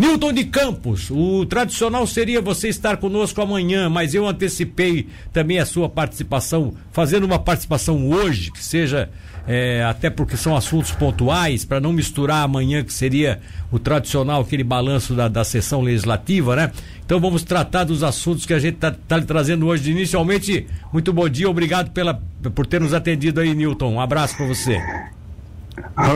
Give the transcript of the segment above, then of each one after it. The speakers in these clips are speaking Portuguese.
Newton de Campos, o tradicional seria você estar conosco amanhã, mas eu antecipei também a sua participação, fazendo uma participação hoje, que seja é, até porque são assuntos pontuais, para não misturar amanhã, que seria o tradicional, aquele balanço da, da sessão legislativa, né? Então vamos tratar dos assuntos que a gente está tá trazendo hoje. Inicialmente, muito bom dia, obrigado pela, por ter nos atendido aí, Newton. Um abraço para você.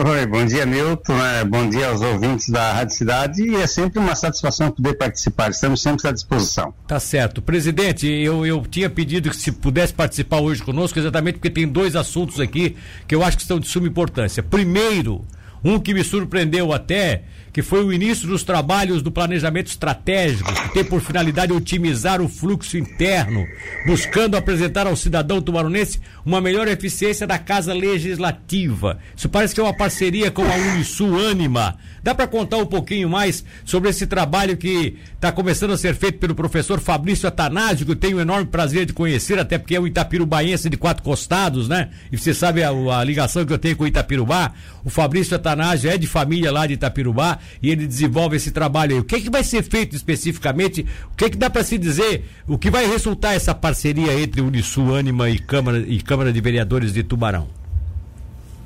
Oi, bom dia, Milton. É, bom dia aos ouvintes da Rádio Cidade e é sempre uma satisfação poder participar. Estamos sempre à disposição. Tá certo. Presidente, eu, eu tinha pedido que se pudesse participar hoje conosco, exatamente porque tem dois assuntos aqui que eu acho que são de suma importância. Primeiro, um que me surpreendeu até que foi o início dos trabalhos do planejamento estratégico, que tem por finalidade otimizar o fluxo interno, buscando apresentar ao cidadão tubaronense uma melhor eficiência da Casa Legislativa. Isso parece que é uma parceria com a Unisul Anima. Dá para contar um pouquinho mais sobre esse trabalho que está começando a ser feito pelo professor Fabrício Atanásio, que eu tenho o enorme prazer de conhecer, até porque é um itapirubaense de quatro costados, né? E você sabe a, a ligação que eu tenho com o Itapirubá. O Fabrício Atanásio é de família lá de Itapirubá e ele desenvolve esse trabalho aí. O que, é que vai ser feito especificamente? O que, é que dá para se dizer? O que vai resultar essa parceria entre Unisul, Anima e Câmara, e Câmara de Vereadores de Tubarão?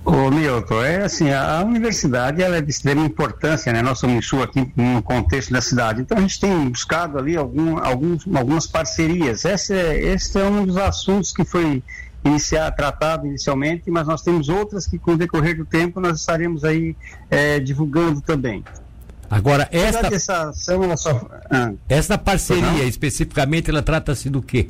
Ô Milton, é assim, a universidade ela é de extrema importância, né? Nossa Unisul aqui no contexto da cidade. Então a gente tem buscado ali algum, alguns, algumas parcerias. Esse é, esse é um dos assuntos que foi iniciar, tratado inicialmente, mas nós temos outras que com o decorrer do tempo nós estaremos aí é, divulgando também. Agora, esta, essa, ação, só... ah. esta parceria especificamente, ela trata-se do quê?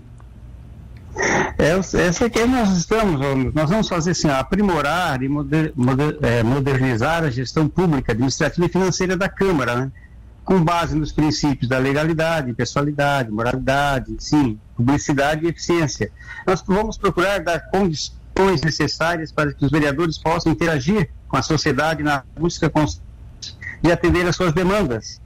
Essa é que nós estamos, nós vamos fazer assim, aprimorar e moder, moder, é, modernizar a gestão pública, administrativa e financeira da Câmara, né? com base nos princípios da legalidade, pessoalidade, moralidade, sim, publicidade e eficiência. Nós vamos procurar dar condições necessárias para que os vereadores possam interagir com a sociedade na busca de atender às suas demandas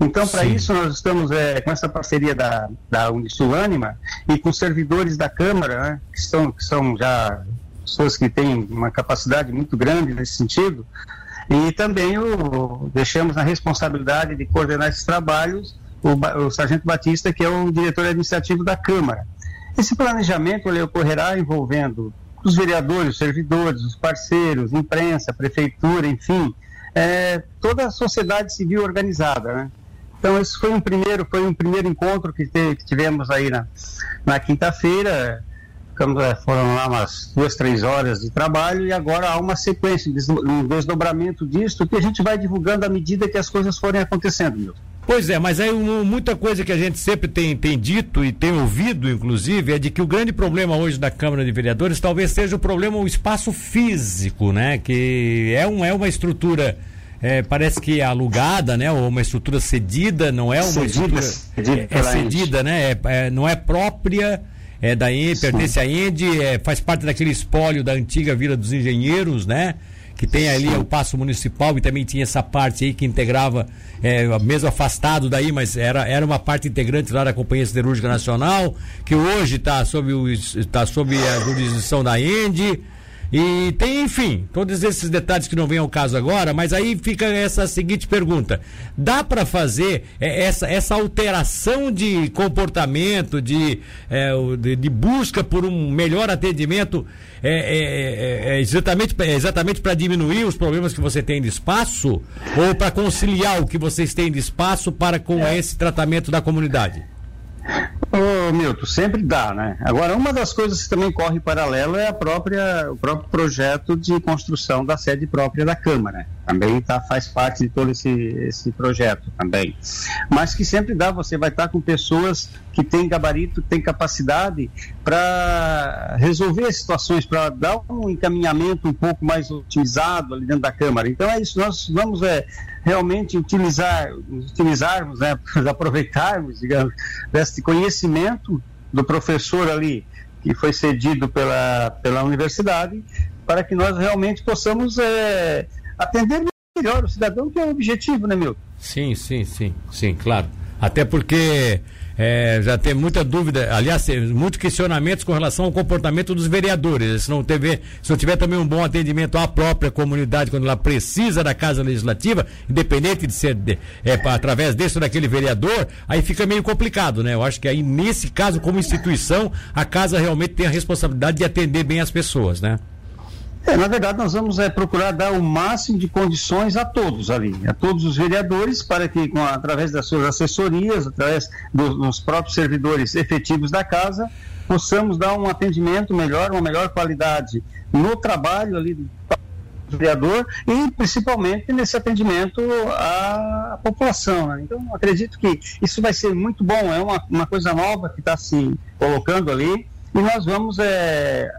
então, para isso, nós estamos é, com essa parceria da, da Unisul Anima e com servidores da Câmara, né, que, são, que são já pessoas que têm uma capacidade muito grande nesse sentido, e também o, deixamos na responsabilidade de coordenar esses trabalhos o, o Sargento Batista, que é o diretor administrativo da Câmara. Esse planejamento ele ocorrerá envolvendo os vereadores, os servidores, os parceiros, imprensa, prefeitura, enfim, é, toda a sociedade civil organizada, né? Então esse foi um primeiro, foi um primeiro encontro que, te, que tivemos aí na, na quinta-feira. É, foram lá umas duas, três horas de trabalho e agora há uma sequência, um desdobramento disso que a gente vai divulgando à medida que as coisas forem acontecendo, meu. Pois é, mas aí muita coisa que a gente sempre tem, tem dito e tem ouvido, inclusive, é de que o grande problema hoje da Câmara de Vereadores talvez seja o problema o espaço físico, né? Que é, um, é uma estrutura é, parece que é alugada, né? Ou uma estrutura cedida, não é uma cedida, estrutura. Cedida é, é cedida, né? É, é, não é própria. É da ENDE, pertence à ENDE, é, faz parte daquele espólio da antiga Vila dos Engenheiros, né? que tem ali o Passo Municipal e também tinha essa parte aí que integrava, é, mesmo afastado daí, mas era, era uma parte integrante lá da Companhia Siderúrgica Nacional, que hoje está sob, o, tá sob a jurisdição da ENDE. E tem, enfim, todos esses detalhes que não vem ao caso agora, mas aí fica essa seguinte pergunta: dá para fazer é, essa, essa alteração de comportamento, de, é, de, de, busca por um melhor atendimento, é, é, é, é exatamente, exatamente para diminuir os problemas que você tem de espaço? Ou para conciliar o que vocês têm de espaço para com esse tratamento da comunidade? Milton, sempre dá, né? Agora, uma das coisas que também corre paralelo é a própria, o próprio projeto de construção da sede própria da Câmara. Também tá, faz parte de todo esse, esse projeto também. Mas que sempre dá, você vai estar com pessoas que têm gabarito, têm capacidade para resolver situações, para dar um encaminhamento um pouco mais otimizado ali dentro da Câmara. Então é isso, nós vamos é, realmente utilizar, utilizarmos, né, aproveitarmos, digamos, desse conhecimento do professor ali que foi cedido pela, pela universidade para que nós realmente possamos é, atender melhor o cidadão, que é o objetivo, né, meu? Sim, sim, sim, sim, claro. Até porque é, já tem muita dúvida, aliás, muitos questionamentos com relação ao comportamento dos vereadores. Se não, tiver, se não tiver também um bom atendimento à própria comunidade quando ela precisa da Casa Legislativa, independente de ser de, é, através desse ou daquele vereador, aí fica meio complicado, né? Eu acho que aí, nesse caso, como instituição, a casa realmente tem a responsabilidade de atender bem as pessoas, né? É, na verdade, nós vamos é, procurar dar o máximo de condições a todos ali, a todos os vereadores, para que, com, através das suas assessorias, através do, dos próprios servidores efetivos da casa, possamos dar um atendimento melhor, uma melhor qualidade no trabalho ali do vereador e principalmente nesse atendimento à população. Né? Então, acredito que isso vai ser muito bom, é uma, uma coisa nova que está se colocando ali e nós vamos é,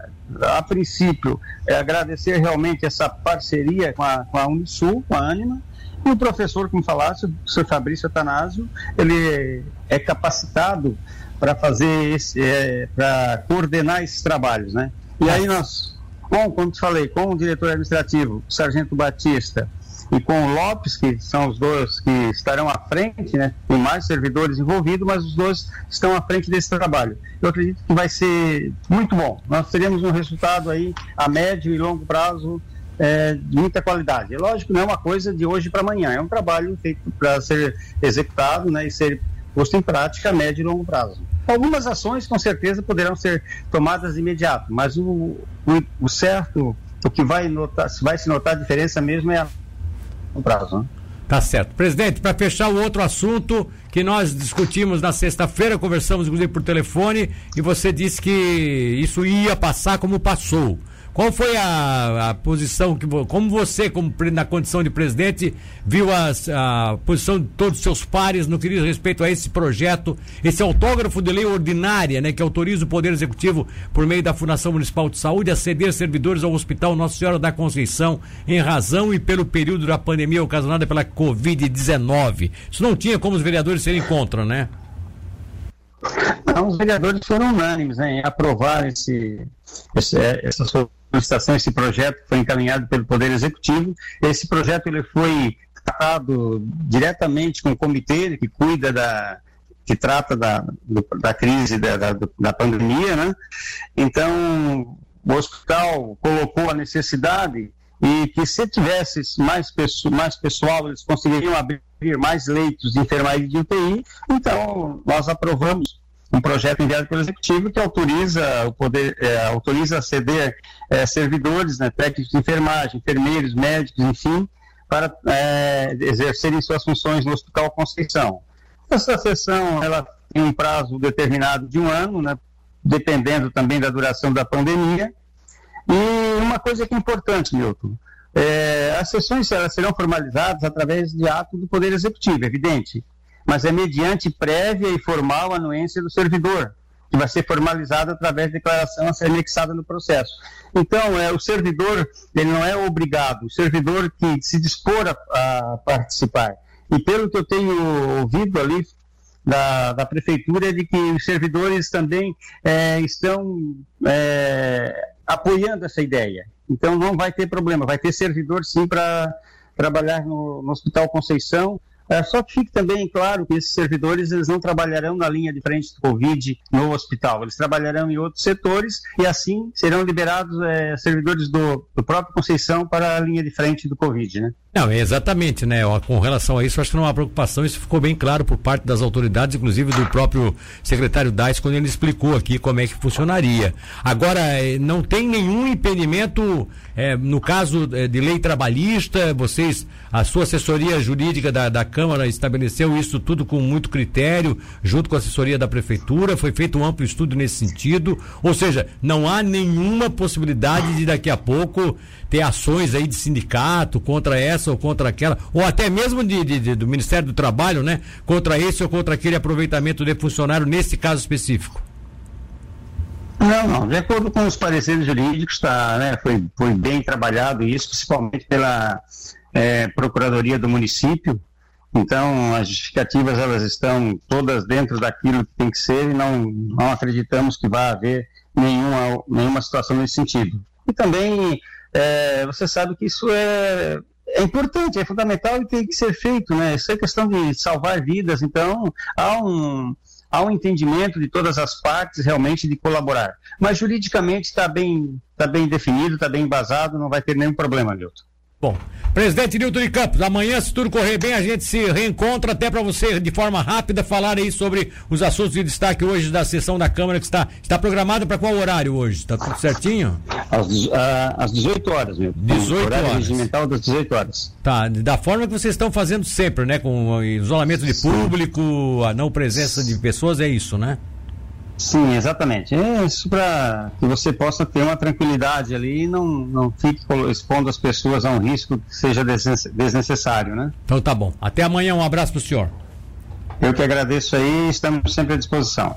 a princípio, é agradecer realmente essa parceria com a, com a Unisul, com a Anima, e o professor, como falasse, o professor Fabrício Atanásio, ele é capacitado para fazer esse, é, para coordenar esses trabalhos, né? E aí nós, com, como te falei, com o diretor administrativo, o Sargento Batista, e com o Lopes, que são os dois que estarão à frente, né? Tem mais servidores envolvidos, mas os dois estão à frente desse trabalho. Eu acredito que vai ser muito bom. Nós teremos um resultado aí a médio e longo prazo é, de muita qualidade. É lógico, não é uma coisa de hoje para amanhã, é um trabalho feito para ser executado né, e ser posto em prática a médio e longo prazo. Algumas ações, com certeza, poderão ser tomadas imediato, mas o, o, o certo, o que vai, notar, vai se notar a diferença mesmo é a no prazo. Né? Tá certo. Presidente, para fechar o outro assunto que nós discutimos na sexta-feira, conversamos inclusive por telefone, e você disse que isso ia passar como passou. Qual foi a, a posição que como você, como na condição de presidente, viu a, a posição de todos os seus pares no que diz respeito a esse projeto, esse autógrafo de lei ordinária, né, que autoriza o Poder Executivo, por meio da Fundação Municipal de Saúde, a ceder servidores ao Hospital Nossa Senhora da Conceição em razão e pelo período da pandemia ocasionada pela Covid-19. Isso não tinha como os vereadores serem contra, né? Não, os vereadores foram unânimes né, em aprovar esse, esse, essa solicitação, esse projeto foi encaminhado pelo Poder Executivo. Esse projeto ele foi tratado diretamente com o comitê que cuida da que trata da, da crise da, da, da pandemia, né? Então o hospital colocou a necessidade e que se tivesse mais, mais pessoal, eles conseguiriam abrir mais leitos de enfermaria de UTI. Então, nós aprovamos um projeto enviado pelo executivo que autoriza o poder é, autoriza ceder é, servidores, né, técnicos de enfermagem, enfermeiros, médicos, enfim, para é, exercerem suas funções no Hospital Conceição. Essa sessão ela tem um prazo determinado de um ano, né, dependendo também da duração da pandemia. E uma coisa que é importante, Milton, é, as sessões elas serão formalizadas através de ato do Poder Executivo, evidente mas é mediante prévia e formal anuência do servidor, que vai ser formalizado através de declaração a ser anexada no processo. Então, é, o servidor, ele não é obrigado, o servidor que se dispor a, a participar. E pelo que eu tenho ouvido ali da, da prefeitura, é de que os servidores também é, estão é, apoiando essa ideia. Então, não vai ter problema, vai ter servidor sim para trabalhar no, no Hospital Conceição é, só que fique também claro que esses servidores eles não trabalharão na linha de frente do Covid no hospital, eles trabalharão em outros setores e assim serão liberados é, servidores do, do próprio Conceição para a linha de frente do Covid, né? Não, exatamente, né? Com relação a isso, acho que não há preocupação, isso ficou bem claro por parte das autoridades, inclusive do próprio secretário Dais, quando ele explicou aqui como é que funcionaria. Agora, eh, não tem nenhum impedimento, é, no caso eh, de lei trabalhista, vocês, a sua assessoria jurídica da, da Câmara estabeleceu isso tudo com muito critério, junto com a assessoria da Prefeitura, foi feito um amplo estudo nesse sentido, ou seja, não há nenhuma possibilidade de daqui a pouco ter ações aí de sindicato contra essa ou contra aquela, ou até mesmo de, de, de, do Ministério do Trabalho, né? Contra esse ou contra aquele aproveitamento de funcionário nesse caso específico. Não, não. De acordo com os pareceres jurídicos, tá, né, foi, foi bem trabalhado isso, principalmente pela é, Procuradoria do município. Então, as justificativas elas estão todas dentro daquilo que tem que ser e não, não acreditamos que vai haver nenhuma, nenhuma situação nesse sentido. E também é, você sabe que isso é, é importante, é fundamental e tem que ser feito, né? Isso é questão de salvar vidas, então há um, ao entendimento de todas as partes realmente de colaborar. Mas juridicamente está bem, tá bem definido, está bem embasado, não vai ter nenhum problema, Milton. Bom, presidente Nilton de Campos, amanhã, se tudo correr bem, a gente se reencontra até para você, de forma rápida, falar aí sobre os assuntos de destaque hoje da sessão da Câmara, que está, está programada para qual horário hoje? Está tudo certinho? Às, uh, às 18 horas, meu. 18 horário horas. regimental das 18 horas. Tá, da forma que vocês estão fazendo sempre, né? Com isolamento de público, a não presença de pessoas, é isso, né? Sim, exatamente. É isso para que você possa ter uma tranquilidade ali e não, não fique expondo as pessoas a um risco que seja desnecessário, né? Então tá bom. Até amanhã, um abraço para o senhor. Eu que agradeço aí, estamos sempre à disposição.